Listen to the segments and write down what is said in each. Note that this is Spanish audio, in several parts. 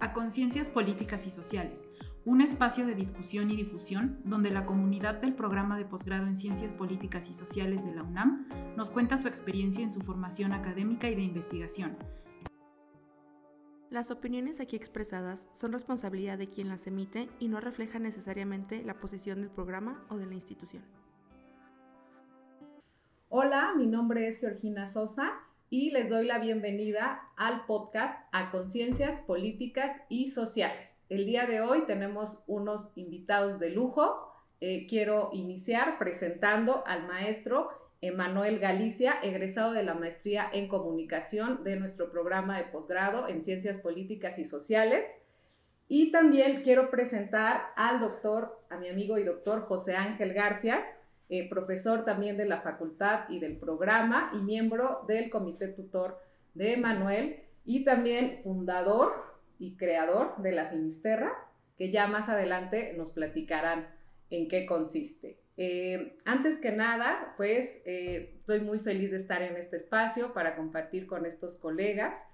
a Conciencias Políticas y Sociales, un espacio de discusión y difusión donde la comunidad del programa de posgrado en Ciencias Políticas y Sociales de la UNAM nos cuenta su experiencia en su formación académica y de investigación. Las opiniones aquí expresadas son responsabilidad de quien las emite y no reflejan necesariamente la posición del programa o de la institución. Hola, mi nombre es Georgina Sosa y les doy la bienvenida al podcast A Conciencias Políticas y Sociales. El día de hoy tenemos unos invitados de lujo. Eh, quiero iniciar presentando al maestro Emanuel Galicia, egresado de la maestría en comunicación de nuestro programa de posgrado en Ciencias Políticas y Sociales. Y también quiero presentar al doctor, a mi amigo y doctor José Ángel Garfias, eh, profesor también de la facultad y del programa y miembro del comité tutor de Manuel y también fundador y creador de la Finisterra, que ya más adelante nos platicarán en qué consiste. Eh, antes que nada, pues eh, estoy muy feliz de estar en este espacio para compartir con estos colegas.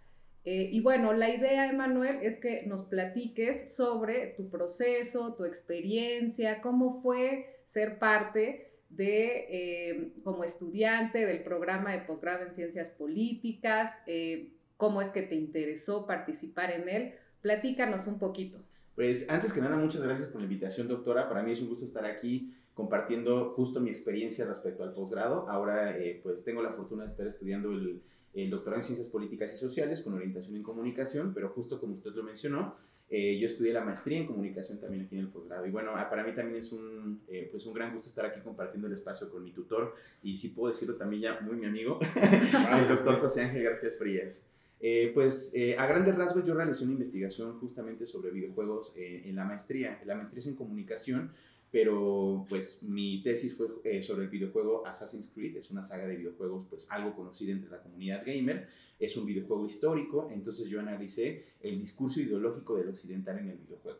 y bueno, la idea, Emanuel, es que nos platiques sobre tu proceso, tu experiencia, cómo fue ser parte de, eh, como estudiante del programa de posgrado en ciencias políticas, eh, cómo es que te interesó participar en él. Platícanos un poquito. Pues antes que nada, muchas gracias por la invitación, doctora. Para mí es un gusto estar aquí compartiendo justo mi experiencia respecto al posgrado. Ahora, eh, pues tengo la fortuna de estar estudiando el, el doctorado en ciencias políticas y sociales con orientación en comunicación, pero justo como usted lo mencionó, eh, yo estudié la maestría en comunicación también aquí en el posgrado. Y bueno, ah, para mí también es un, eh, pues un gran gusto estar aquí compartiendo el espacio con mi tutor y si puedo decirlo también ya muy mi amigo, el doctor José Ángel García Frías. Eh, pues a grandes rasgos yo realicé una investigación justamente sobre videojuegos en la maestría. La maestría es en comunicación, pero pues mi tesis fue eh, sobre el videojuego Assassin's Creed, es una saga de videojuegos pues algo conocida entre la comunidad gamer, es un videojuego histórico, entonces yo analicé el discurso ideológico del occidental en el videojuego.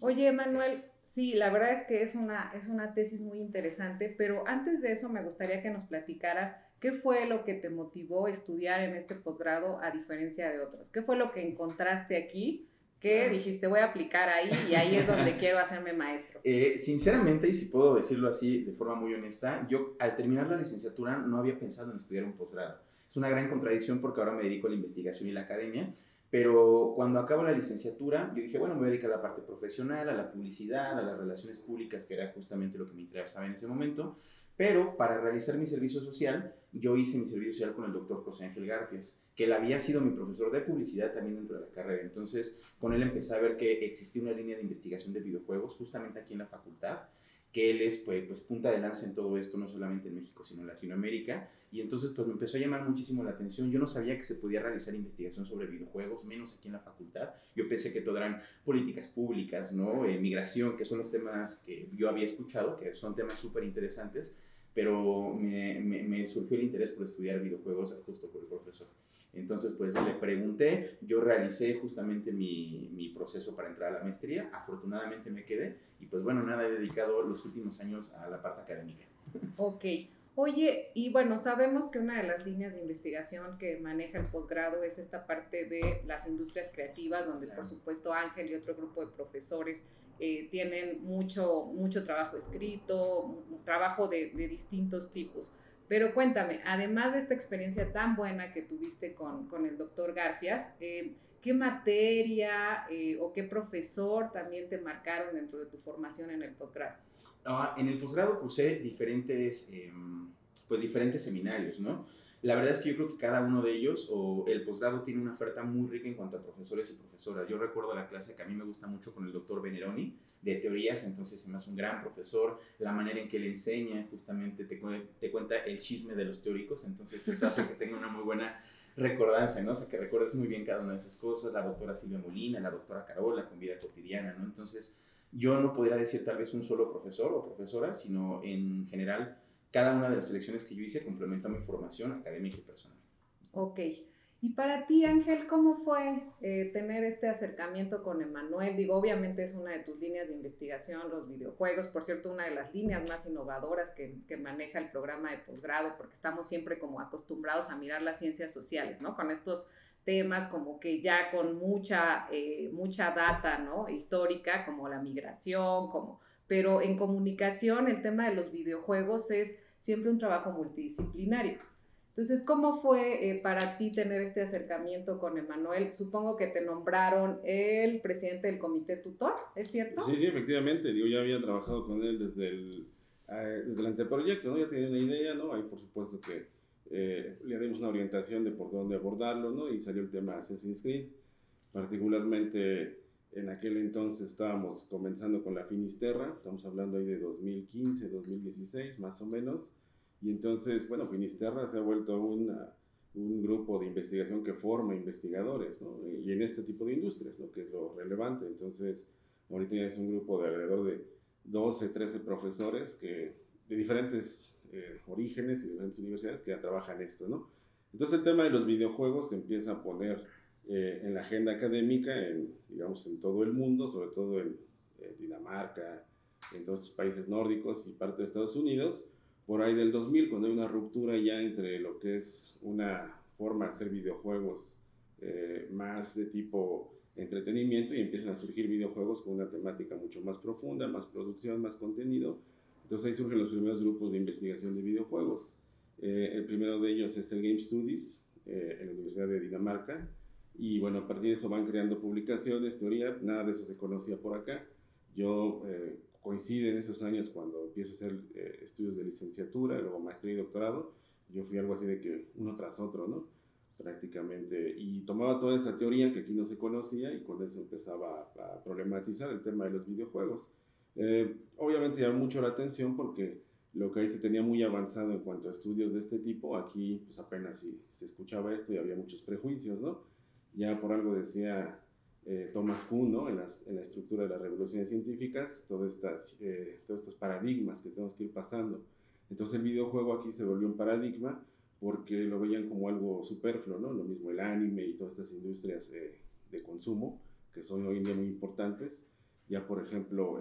Oye, Manuel, sí, la verdad es que es una, es una tesis muy interesante, pero antes de eso me gustaría que nos platicaras qué fue lo que te motivó a estudiar en este posgrado a diferencia de otros, qué fue lo que encontraste aquí ¿Qué dijiste, voy a aplicar ahí y ahí es donde quiero hacerme maestro? Eh, sinceramente, y si puedo decirlo así de forma muy honesta, yo al terminar la licenciatura no había pensado en estudiar un posgrado. Es una gran contradicción porque ahora me dedico a la investigación y la academia, pero cuando acabo la licenciatura, yo dije, bueno, me voy a dedicar a la parte profesional, a la publicidad, a las relaciones públicas, que era justamente lo que me interesaba en ese momento. Pero para realizar mi servicio social, yo hice mi servicio social con el doctor José Ángel Garfias, que él había sido mi profesor de publicidad también dentro de la carrera. Entonces, con él empecé a ver que existía una línea de investigación de videojuegos justamente aquí en la facultad, que él es pues, pues punta de lanza en todo esto, no solamente en México, sino en Latinoamérica. Y entonces pues me empezó a llamar muchísimo la atención. Yo no sabía que se podía realizar investigación sobre videojuegos, menos aquí en la facultad. Yo pensé que todo eran políticas públicas, ¿no? Eh, migración, que son los temas que yo había escuchado, que son temas súper interesantes pero me, me, surgió el interés por estudiar videojuegos justo por el profesor. Entonces, pues le pregunté, yo realicé justamente mi, mi, proceso para entrar a la maestría, afortunadamente me quedé y pues bueno, nada, he dedicado los últimos años a la parte académica. Ok, Oye, y bueno, sabemos que una de las líneas de investigación que maneja el posgrado es esta parte de las industrias creativas, donde por supuesto Ángel y otro grupo de profesores eh, tienen mucho, mucho trabajo escrito, trabajo de, distintos tipos. Pero cuéntame, además de esta experiencia tan buena que tuviste con, con el doctor Garfias, eh, ¿qué materia eh, o qué profesor también te marcaron dentro de tu formación en el posgrado? Ah, en el posgrado cursé diferentes, em, pues diferentes seminarios, ¿no? La verdad es que yo creo que cada uno de ellos, o el posgrado tiene una oferta muy rica en cuanto a profesores y profesoras. Yo recuerdo la clase que a mí me gusta mucho con el doctor Veneroni de teorías, entonces se me hace un gran profesor, la manera en que le enseña justamente te, cuenta el chisme de los teóricos, entonces eso hace que tenga una muy buena recordancia, ¿no? O sea, que recuerdes muy bien cada una de esas cosas, la doctora Silvia Molina, la doctora Carola con vida cotidiana, ¿no? Entonces, yo no podría decir tal vez un solo profesor o profesora, sino en general cada una de las selecciones que yo hice complementa mi formación académica y personal. Ok. Y para ti, Ángel, ¿cómo fue eh, tener este acercamiento con Emanuel? Digo, obviamente es una de tus líneas de investigación, los videojuegos, por cierto, una de las líneas más innovadoras que, que maneja el programa de posgrado, porque estamos siempre como acostumbrados a mirar las ciencias sociales, ¿no? Con estos temas como que ya con mucha, eh, mucha data, ¿no? Histórica, como la migración, como... Pero en comunicación el tema de los videojuegos es siempre un trabajo multidisciplinario. Entonces, ¿cómo fue eh, para ti tener este acercamiento con Emanuel? Supongo que te nombraron el presidente del comité tutor, ¿es cierto? Sí, sí, efectivamente. Digo, ya había trabajado con él desde el, eh, desde el anteproyecto, ¿no? Ya tenía una idea, ¿no? Ahí, por supuesto, que eh, le dimos una orientación de por dónde abordarlo, ¿no? Y salió el tema Assassin's Creed. Particularmente en aquel entonces estábamos comenzando con la Finisterra, estamos hablando ahí de 2015, 2016, más o menos y entonces, bueno, Finisterra se ha vuelto una, un grupo de investigación que forma investigadores, ¿no? Y en este tipo de industrias, lo que es lo relevante. Entonces, ahorita ya es un grupo de alrededor de 12, 13 profesores que, de diferentes eh, orígenes y diferentes universidades que ya trabajan esto, ¿no? Entonces el tema de los videojuegos se empieza a poner eh, en la agenda académica, en, digamos, en todo el mundo, sobre todo en Dinamarca, en todos los países nórdicos y parte de Estados Unidos, por ahí del 2000, cuando hay una ruptura ya entre lo que es una forma de hacer videojuegos eh, más de tipo entretenimiento y empiezan a surgir videojuegos con una temática mucho más profunda, más producción, más contenido. Entonces ahí surgen los primeros grupos de investigación de videojuegos. Eh, el primero de ellos es el Game Studies eh, en la Universidad de Dinamarca. Y bueno, a partir de eso van creando publicaciones, teoría, nada de eso se conocía por acá. Yo coincide en esos años cuando empiezo a hacer eh, estudios de licenciatura, luego maestría y doctorado, yo fui algo así de que uno tras otro, ¿no? Prácticamente, y tomaba toda esa teoría que aquí no se conocía y con eso empezaba a, problematizar el tema de los videojuegos. Eh, obviamente llamó mucho la atención porque lo que ahí se tenía muy avanzado en cuanto a estudios de este tipo, aquí pues apenas si se escuchaba esto y había muchos prejuicios, ¿no? Ya por algo decía eh, Thomas Kuhn, ¿no? en, en, la estructura de las revoluciones científicas, todas estas, eh, todos estos paradigmas que tenemos que ir pasando. Entonces el videojuego aquí se volvió un paradigma porque lo veían como algo superfluo, ¿no? Lo mismo el anime y todas estas industrias eh, de consumo, que son hoy en día muy importantes. Ya, por ejemplo,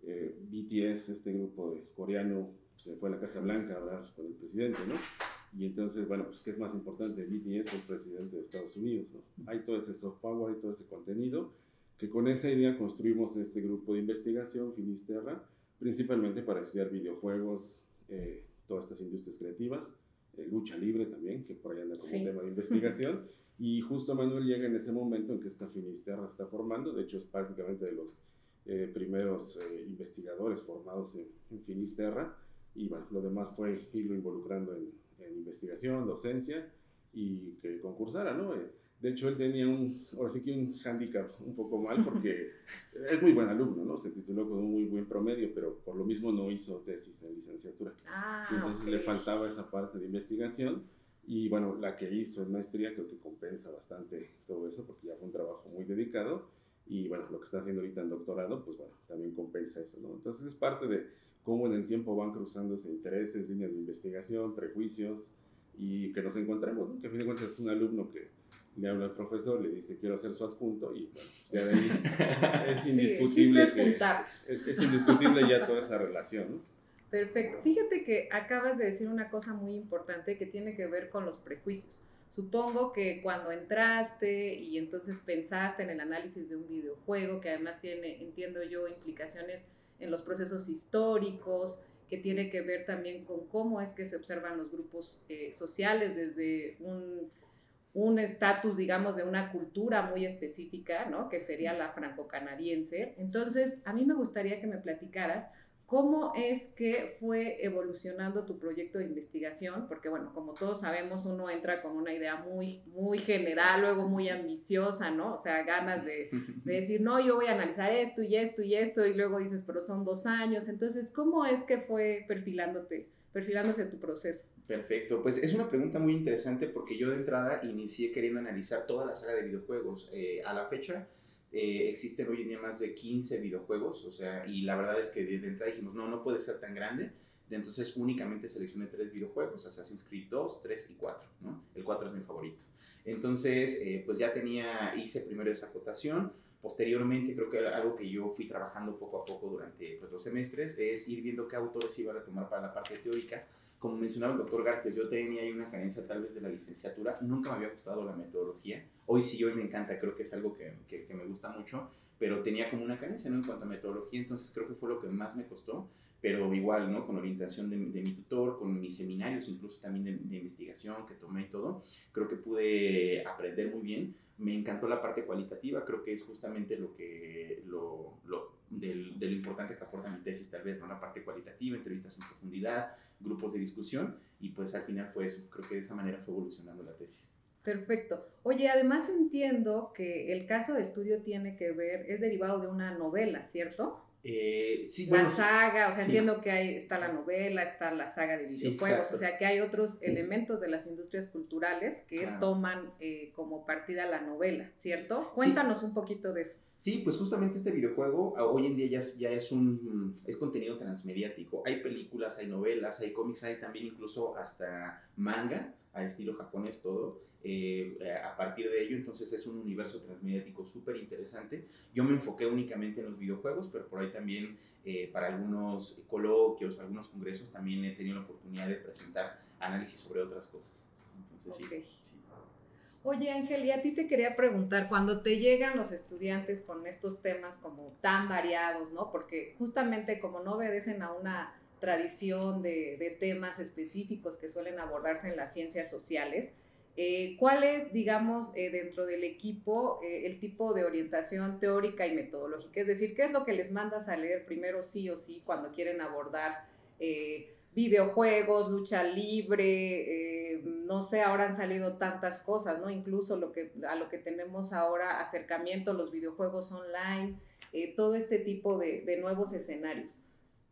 BTS, este grupo de coreano, se fue a la Casa Blanca a hablar con el presidente, ¿no? Y entonces, bueno, pues ¿qué es más importante? BTS el presidente de Estados Unidos, ¿no? Hay todo ese soft power, hay todo ese contenido, que con esa idea construimos este grupo de investigación, Finisterra, principalmente para estudiar videojuegos, eh, todas estas industrias creativas, eh, lucha libre también, que por ahí anda como tema de investigación. y justo Manuel llega en ese momento en que esta Finisterra está formando, de hecho es prácticamente de los eh, primeros investigadores formados en, en Finisterra, y bueno, lo demás fue irlo involucrando en, en investigación, docencia y que concursara, ¿no? Eh, de hecho, él tenía un, ahora sí que un handicap un poco mal porque es muy buen alumno, ¿no? Se tituló con un muy buen promedio, pero por lo mismo no hizo tesis en licenciatura. Ah, Entonces le faltaba esa parte de investigación y bueno, la que hizo en maestría creo que compensa bastante todo eso porque ya fue un trabajo muy dedicado y bueno, lo que está haciendo ahorita en doctorado, pues bueno, también compensa eso, ¿no? Entonces es parte de cómo en el tiempo van cruzándose intereses, líneas de investigación, prejuicios y que nos encontremos, ¿no? que a fin de cuentas es un alumno que le habla al profesor, le dice quiero hacer su adjunto y bueno, ya de ahí es indiscutible. Sí, es, es, indiscutible ya toda esa relación. ¿no? Perfecto. Fíjate que acabas de decir una cosa muy importante que tiene que ver con los prejuicios. Supongo que cuando entraste y entonces pensaste en el análisis de un videojuego, que además tiene, entiendo yo, implicaciones en los procesos históricos, que tiene que ver también con cómo es que se observan los grupos eh, sociales desde un estatus, digamos, de una cultura muy específica, ¿no? Que sería la franco-canadiense. Entonces, a mí me gustaría que me platicaras ¿Cómo es que fue evolucionando tu proyecto de investigación? Porque bueno, como todos sabemos, uno entra con una idea muy, muy general, luego muy ambiciosa, ¿no? O sea, ganas de, de, decir, no, yo voy a analizar esto y esto y esto, y luego dices, pero son dos años. Entonces, ¿cómo es que fue perfilándote, perfilándose tu proceso? Perfecto, pues es una pregunta muy interesante porque yo de entrada inicié queriendo analizar toda la saga de videojuegos. Eh, a la fecha, eh, existen hoy en día más de 15 videojuegos, o sea, y la verdad es que de entrada dijimos, no, no puede ser tan grande. Entonces únicamente seleccioné tres videojuegos, Assassin's Creed 2, 3 y 4, ¿no? El 4 es mi favorito. Entonces, eh, pues ya tenía, hice primero esa acotación. Posteriormente, creo que algo que yo fui trabajando poco a poco durante pues, los semestres es ir viendo qué autores iban a tomar para la parte teórica como mencionaba el doctor Garfias, yo tenía una carencia tal vez de la licenciatura, nunca me había gustado la metodología, hoy sí, hoy me encanta, creo que es algo que, que, me gusta mucho, pero tenía como una carencia ¿no? en cuanto a metodología, entonces creo que fue lo que más me costó, pero igual, ¿no? Con orientación de, mi tutor, con mis seminarios, incluso también de, de, investigación que tomé y todo, creo que pude aprender muy bien. Me encantó la parte cualitativa, creo que es justamente lo que, lo, de lo importante que aporta mi tesis tal vez, ¿no? La parte cualitativa, entrevistas en profundidad, grupos de discusión, y pues al final fue eso, creo que de esa manera fue evolucionando la tesis. Perfecto. Oye, además entiendo que el caso de estudio tiene que ver, es derivado de una novela, ¿cierto? Eh, sí, la bueno, saga, o sea, sí. entiendo que hay, está la novela, está la saga de videojuegos, o sea, que hay otros elementos de las industrias culturales que Claro. toman eh, como partida la novela, ¿cierto? Cuéntanos un poquito de eso. Sí, pues justamente este videojuego a- hoy en día ya es, ya es un es contenido transmediático. Hay películas, hay novelas, hay cómics, hay también incluso hasta manga al estilo japonés todo. Eh, a partir de ello, entonces es un universo transmediático súper interesante. Yo me enfoqué únicamente en los videojuegos, pero por ahí también eh, para algunos coloquios, algunos congresos, también he tenido la oportunidad de presentar análisis sobre otras cosas. Entonces, sí, Ok. sí. Oye, Ángel, y a ti te quería preguntar, cuando te llegan los estudiantes con estos temas como tan variados, ¿no? Porque justamente como no obedecen a una tradición de, de temas específicos que suelen abordarse en las ciencias sociales, eh, ¿cuál es, digamos, eh, dentro del equipo eh, el tipo de orientación teórica y metodológica? Es decir, ¿qué es lo que les mandas a leer primero sí o sí cuando quieren abordar eh, videojuegos, lucha libre, eh, no sé, ahora han salido tantas cosas, ¿no? Incluso lo que, a lo que tenemos ahora, acercamiento, los videojuegos online, eh, todo este tipo de, de nuevos escenarios.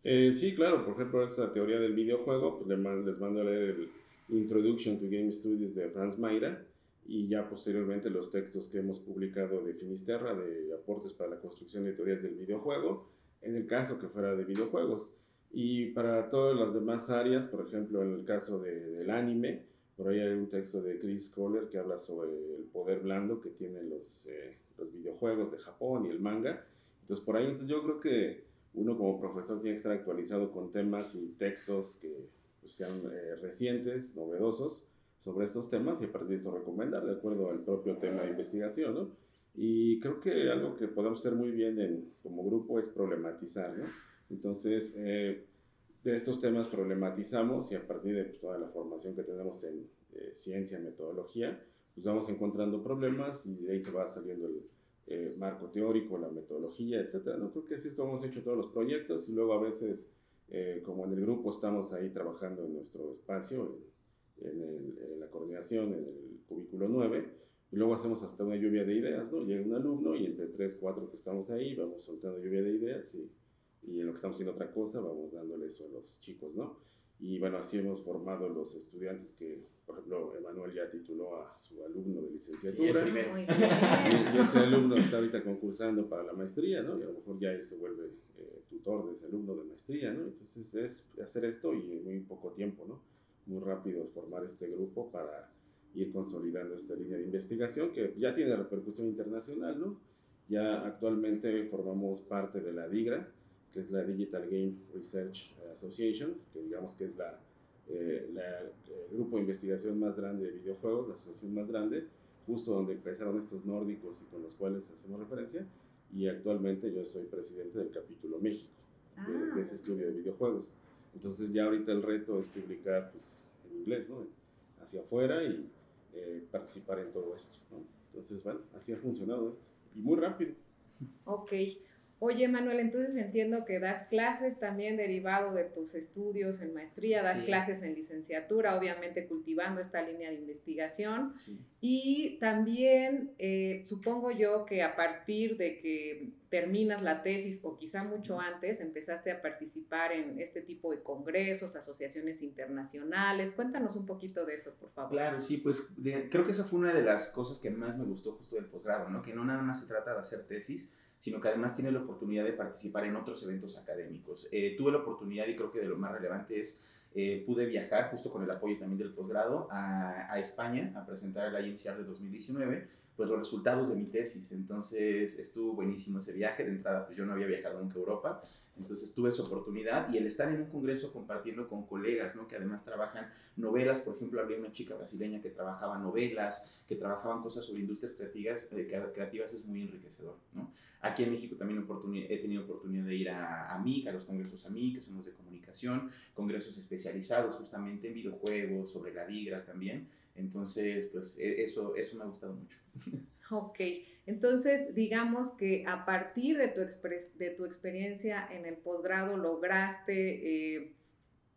Sí, claro, por ejemplo, esa teoría del videojuego, pues les mando a leer el Introduction to Game Studies de Franz Mayra y ya posteriormente los textos que hemos publicado de Finisterra, de aportes para la construcción de teorías del videojuego, en el caso que fuera de videojuegos. Y para todas las demás áreas, por ejemplo, en el caso de- del anime, por ahí hay un texto de Chris Kohler que habla sobre el poder blando que tienen los, eh, los videojuegos de Japón y el manga. Entonces, por ahí, entonces yo creo que uno como profesor tiene que estar actualizado con temas y textos que pues, sean eh, recientes, novedosos sobre estos temas y a partir de eso recomendar de acuerdo al propio tema de investigación, ¿no? Y creo que algo que podemos hacer muy bien en, como grupo es problematizar, ¿no? Entonces, eh, de estos temas problematizamos y a partir de pues, toda la formación que tenemos en eh, ciencia, metodología, pues vamos encontrando problemas y de ahí se va saliendo el eh, marco teórico, la metodología, etcétera. ¿no? Creo que así es como hemos hecho todos los proyectos y luego a veces, eh, como en el grupo estamos ahí trabajando en nuestro espacio, en, el- en la coordinación, en el cubículo 9, y luego hacemos hasta una lluvia de ideas, ¿no? Llega un alumno y entre 3, 4 que estamos ahí, vamos soltando lluvia de ideas y, y en lo que estamos haciendo otra cosa, vamos dándole eso a los chicos, ¿no? Y bueno, así hemos formado los estudiantes que, por ejemplo, Emanuel ya tituló a su alumno de licenciatura. Sí, el primero. Muy Y, bien. y ese alumno está ahorita concursando para la maestría, ¿no? Y a lo mejor ya él se vuelve eh, tutor de ese alumno de maestría, ¿no? Entonces es hacer esto y en muy poco tiempo, ¿no? Muy rápido formar este grupo para ir consolidando esta línea de investigación que ya tiene repercusión internacional, ¿no? Ya actualmente formamos parte de la DIGRA, que es la Digital Game Research Association, que digamos que es la, eh, la, el grupo de investigación más grande de videojuegos, la asociación más grande, justo donde empezaron estos nórdicos y con los cuales hacemos referencia. Y actualmente yo soy presidente del capítulo México de, Ah. de ese estudio de videojuegos. Entonces ya ahorita el reto es publicar pues, en inglés, ¿no? Hacia afuera y eh, participar en todo esto, ¿no? Entonces, bueno, así ha funcionado esto. Y muy rápido. Ok. Oye, Manuel, entonces entiendo que das clases también derivado de tus estudios en maestría, das Sí. clases en licenciatura, obviamente cultivando esta línea de investigación. Sí. Y también eh, supongo yo que a partir de que terminas la tesis o quizá mucho antes, empezaste a participar en este tipo de congresos, asociaciones internacionales. Cuéntanos un poquito de eso, por favor. Claro, sí, pues de- creo que esa fue una de las cosas que más me gustó justo del posgrado, ¿no? Que no nada más se trata de hacer tesis, sino que además tiene la oportunidad de participar en otros eventos académicos. Eh, tuve la oportunidad y creo que de lo más relevante es, eh, pude viajar justo con el apoyo también del posgrado a, España a presentar el INCR de 2019 pues los resultados de mi tesis. Entonces estuvo buenísimo ese viaje. De entrada, pues yo no había viajado nunca a Europa. Entonces tuve esa oportunidad y el estar en un congreso compartiendo con colegas, ¿no? Que además trabajan novelas, por ejemplo, había una chica brasileña que trabajaba novelas, que trabajaban cosas sobre industrias creativas, eh, creativas es muy enriquecedor, ¿no? Aquí en México también he tenido oportunidad de ir a, a MIC, a los congresos AMIC, que son los de comunicación, congresos especializados justamente en videojuegos, sobre la DIGRA también. Entonces, pues e, eso, eso me ha gustado mucho. Ok, entonces digamos que a partir de tu, de tu experiencia en el posgrado lograste eh,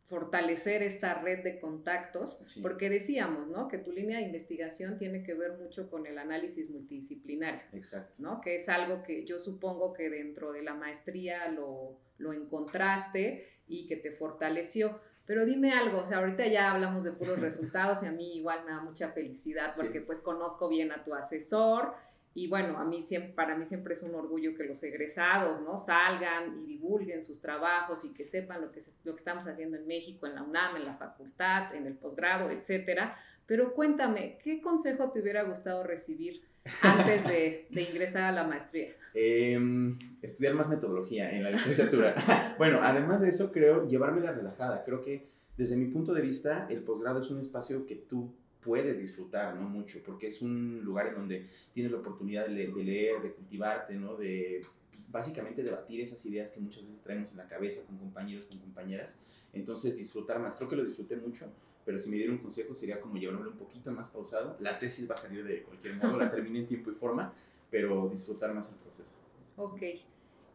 fortalecer esta red de contactos, porque decíamos, ¿no? Que tu línea de investigación tiene que ver mucho con el análisis multidisciplinario. Exacto. ¿no? Que es algo que yo supongo que dentro de la maestría lo, lo encontraste y que te fortaleció. Pero dime algo, o sea, ahorita ya hablamos de puros resultados y a mí igual me da mucha felicidad porque pues conozco bien a tu asesor y bueno, a mí siempre, para mí siempre es un orgullo que los egresados, ¿no? Salgan y divulguen sus trabajos y que sepan lo que, lo que estamos haciendo en México, en la UNAM, en la facultad, en el posgrado, etcétera. Pero cuéntame, ¿qué consejo te hubiera gustado recibir antes de, ingresar a la maestría? Em, estudiar más metodología en la licenciatura. bueno, además de eso, creo llevármela relajada. Creo que desde mi punto de vista, el posgrado es un espacio que tú puedes disfrutar, ¿no? Mucho, porque es un lugar en donde tienes la oportunidad de, leer, de cultivarte, ¿no? De básicamente debatir esas ideas que muchas veces traemos en la cabeza con compañeros, con compañeras. Entonces, disfrutar más. Creo que lo disfruté mucho pero si me diera un consejo sería como llevármelo un poquito más pausado. La tesis va a salir de cualquier modo, la terminé en tiempo y forma, pero disfrutar más el proceso. Ok.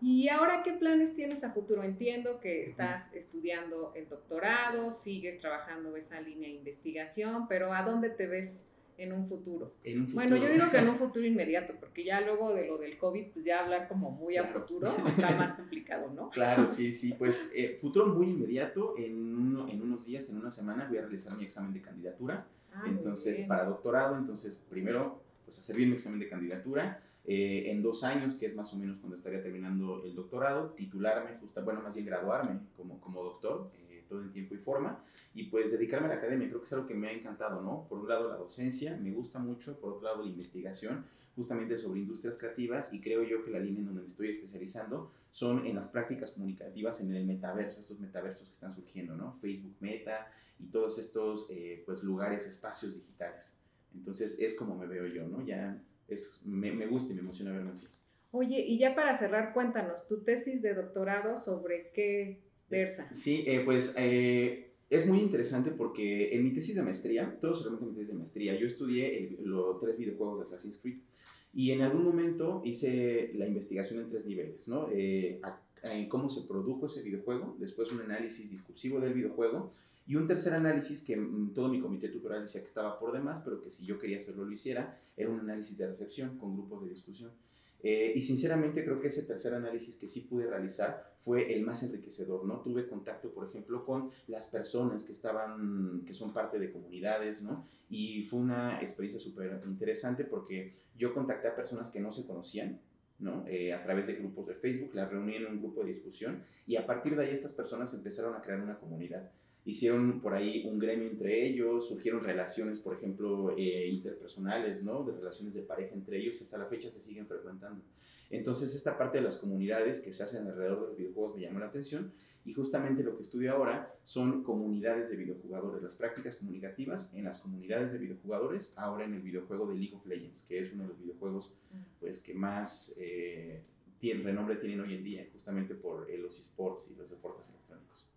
¿Y ahora qué planes tienes a futuro? Entiendo que estás estudiando el doctorado, sigues trabajando esa línea de investigación, pero ¿a dónde te ves en un futuro? En un futuro. Bueno, yo digo que en un futuro inmediato, porque ya luego de lo del COVID, pues ya hablar como muy a futuro está más complicado, ¿no? Claro, sí, sí, pues eh, futuro muy inmediato, en, uno, en unos días, en una semana voy a realizar mi examen de candidatura, ah, entonces para doctorado, entonces primero pues hacer bien mi examen de candidatura, eh, en dos años, que es más o menos cuando estaría terminando el doctorado, titularme, justa, bueno, más bien graduarme como, como doctor, eh, todo en tiempo y forma, y pues dedicarme a la academia. Creo que es algo que me ha encantado, ¿no? Por un lado la docencia, me gusta mucho, por otro lado la investigación, justamente sobre industrias creativas, y creo yo que la línea en donde me estoy especializando son en las prácticas comunicativas en el metaverso, estos metaversos que están surgiendo, ¿no? Facebook Meta y todos estos, eh, pues, lugares, espacios digitales. Entonces es como me veo yo, ¿no? Ya es, me, me gusta y me emociona verme así. Oye, y ya para cerrar, cuéntanos, tu tesis de doctorado sobre qué versa. Sí, eh, pues eh, es muy interesante porque en mi tesis de maestría, todo se mi tesis de maestría, yo estudié los tres videojuegos de Assassin's Creed y en algún momento hice la investigación en tres niveles, ¿no? Eh, cómo se produjo ese videojuego, después un análisis discursivo del videojuego y un tercer análisis que mm, todo mi comité tutorial decía que estaba por demás, pero que si yo quería hacerlo lo hiciera, era un análisis de recepción con grupos de discusión. Eh, y sinceramente creo que ese tercer análisis que sí pude realizar fue el más enriquecedor, ¿no? Tuve contacto, por ejemplo, con las personas que estaban, que son parte de comunidades, ¿no? Y fue una experiencia súper interesante porque yo contacté a personas que no se conocían, ¿no? Eh, a través de grupos de Facebook, las reuní en un grupo de discusión y a partir de ahí estas personas empezaron a crear una comunidad hicieron por ahí un gremio entre ellos, surgieron relaciones, por ejemplo, eh, interpersonales, ¿no? De relaciones de pareja entre ellos, hasta la fecha se siguen frecuentando. Entonces, esta parte de las comunidades que se hacen alrededor de los videojuegos me llamó la atención y justamente lo que estudio ahora son comunidades de videojugadores, las prácticas comunicativas en las comunidades de videojugadores, ahora en el videojuego de League of Legends, que es uno de los videojuegos pues, que más eh, renombre tienen hoy en día, justamente por eh, los esports y los deportes electrónicos.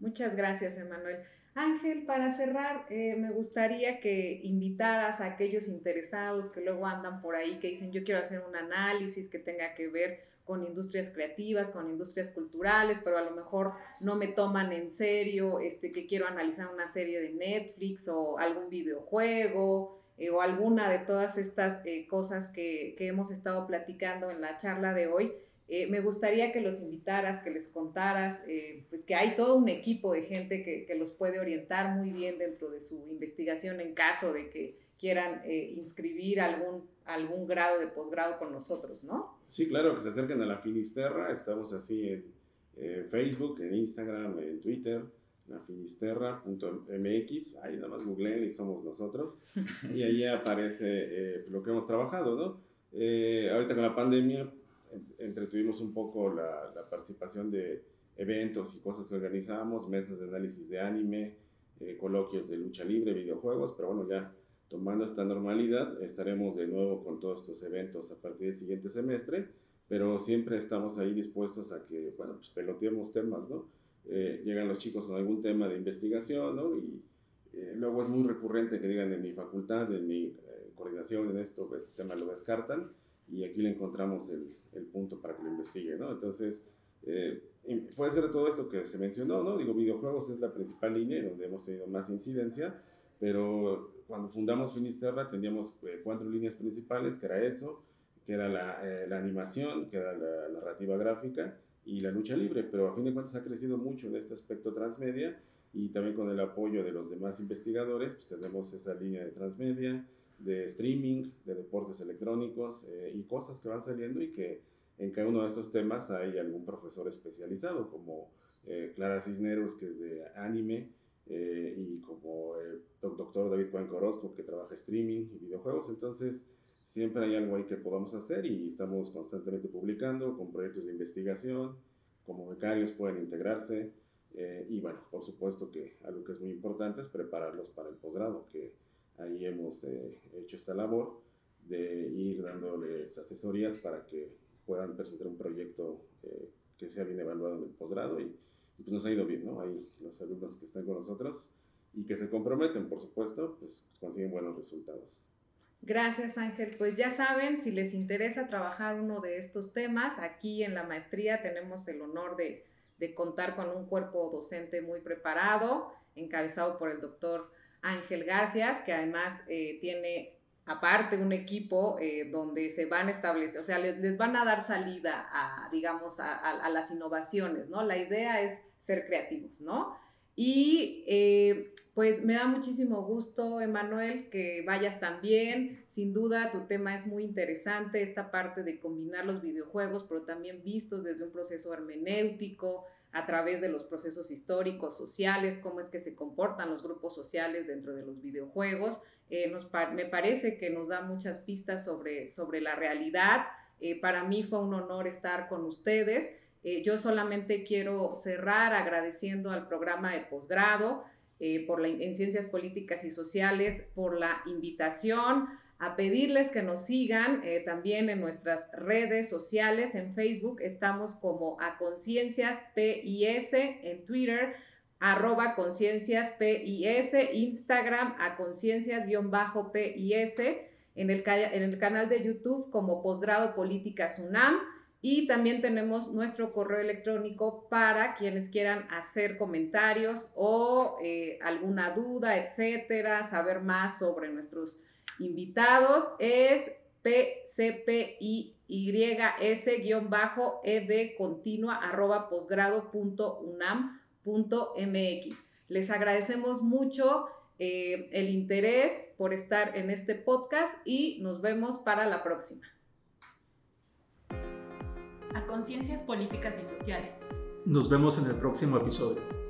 Muchas gracias, Emanuel. Ángel, para cerrar, eh, me gustaría que invitaras a aquellos interesados que luego andan por ahí, que dicen, yo quiero hacer un análisis que tenga que ver con industrias creativas, con industrias culturales, pero a lo mejor no me toman en serio, este, que quiero analizar una serie de Netflix o algún videojuego eh, o alguna de todas estas eh, cosas que, que hemos estado platicando en la charla de hoy eh, me gustaría que los invitaras, que les contaras, eh, pues que hay todo un equipo de gente que, que, los puede orientar muy bien dentro de su investigación en caso de que quieran eh, inscribir algún, algún grado de posgrado con nosotros, ¿no? Sí, claro, que se acerquen a la Finisterra, estamos así en Facebook, en Instagram, en Twitter, la finisterra.mx, ahí nada más googleen y somos nosotros, y ahí aparece eh, lo que hemos trabajado, ¿no? Ahorita con la pandemia entretuvimos un poco la, la, participación de eventos y cosas que organizamos, mesas de análisis de anime, eh, coloquios de lucha libre, videojuegos, pero bueno, ya tomando esta normalidad estaremos de nuevo con todos estos eventos a partir del siguiente semestre, pero siempre estamos ahí dispuestos a que, bueno, pues peloteemos temas, ¿no? Eh, llegan los chicos con algún tema de investigación, ¿no? Y eh, luego es muy recurrente que digan en mi facultad, en mi eh, coordinación, en esto, este tema lo descartan y aquí le encontramos el, el punto para que lo investigue, ¿no? Entonces, puede ser todo esto que se mencionó, ¿no? Digo, videojuegos es la principal línea donde hemos tenido más incidencia, pero cuando fundamos Finisterra teníamos cuatro líneas principales, que era eso, que era la, la animación, que era la narrativa gráfica, y la lucha libre, pero a fin de cuentas ha crecido mucho en este aspecto transmedia y también con el apoyo de los demás investigadores, pues tenemos esa línea de transmedia, de streaming, de deportes electrónicos eh, y cosas que van saliendo y que en cada uno de estos temas hay algún profesor especializado, como eh, Clara Cisneros, que es de anime, eh, y como el doctor David Juan Corozco, que trabaja streaming y videojuegos. Entonces, siempre hay algo ahí que podamos hacer y estamos constantemente publicando con proyectos de investigación, como becarios pueden integrarse eh, y bueno, por supuesto que algo que es muy importante es prepararlos para el posgrado, que ahí hemos eh, hecho esta labor de ir dándoles asesorías para que puedan presentar un proyecto eh, que sea bien evaluado en el posgrado y, y, pues nos ha ido bien, ¿no? Hay los alumnos que están con nosotros y que se comprometen, por supuesto, pues consiguen buenos resultados. Gracias Ángel. Pues ya saben, si les interesa trabajar uno de estos temas, aquí en la maestría tenemos el honor de, contar con un cuerpo docente muy preparado, encabezado por el doctor Ángel Garfias, que además eh, tiene aparte un equipo eh, donde se van a establecer, o sea, les, van a dar salida a, digamos, a, las innovaciones, ¿no? La idea es ser creativos, ¿no? Y eh, pues me da muchísimo gusto, Emanuel, que vayas también. Sin duda, tu tema es muy interesante, esta parte de combinar los videojuegos, pero también vistos desde un proceso hermenéutico, a través de los procesos históricos, sociales, cómo es que se comportan los grupos sociales dentro de los videojuegos. Eh, nos me parece que nos da muchas pistas sobre, sobre la realidad. Eh, para mí fue un honor estar con ustedes. Eh, yo solamente quiero cerrar agradeciendo al programa de posgrado por en Ciencias Políticas y Sociales por la invitación, a pedirles que nos sigan eh, también en nuestras redes sociales, en Facebook estamos como a Conciencias PIS, en Twitter arroba Conciencias PIS, Instagram a Conciencias-PIS, en el, en el canal de YouTube como Posgrado Políticas UNAM y también tenemos nuestro correo electrónico para quienes quieran hacer comentarios o eh, alguna duda, etcétera, saber más sobre nuestros invitados. Es pcpis-ed continua arroba posgrado.unam.mx. Les agradecemos mucho eh, el interés por estar en este podcast y nos vemos para la próxima a conciencias políticas y sociales. Nos vemos en el próximo episodio.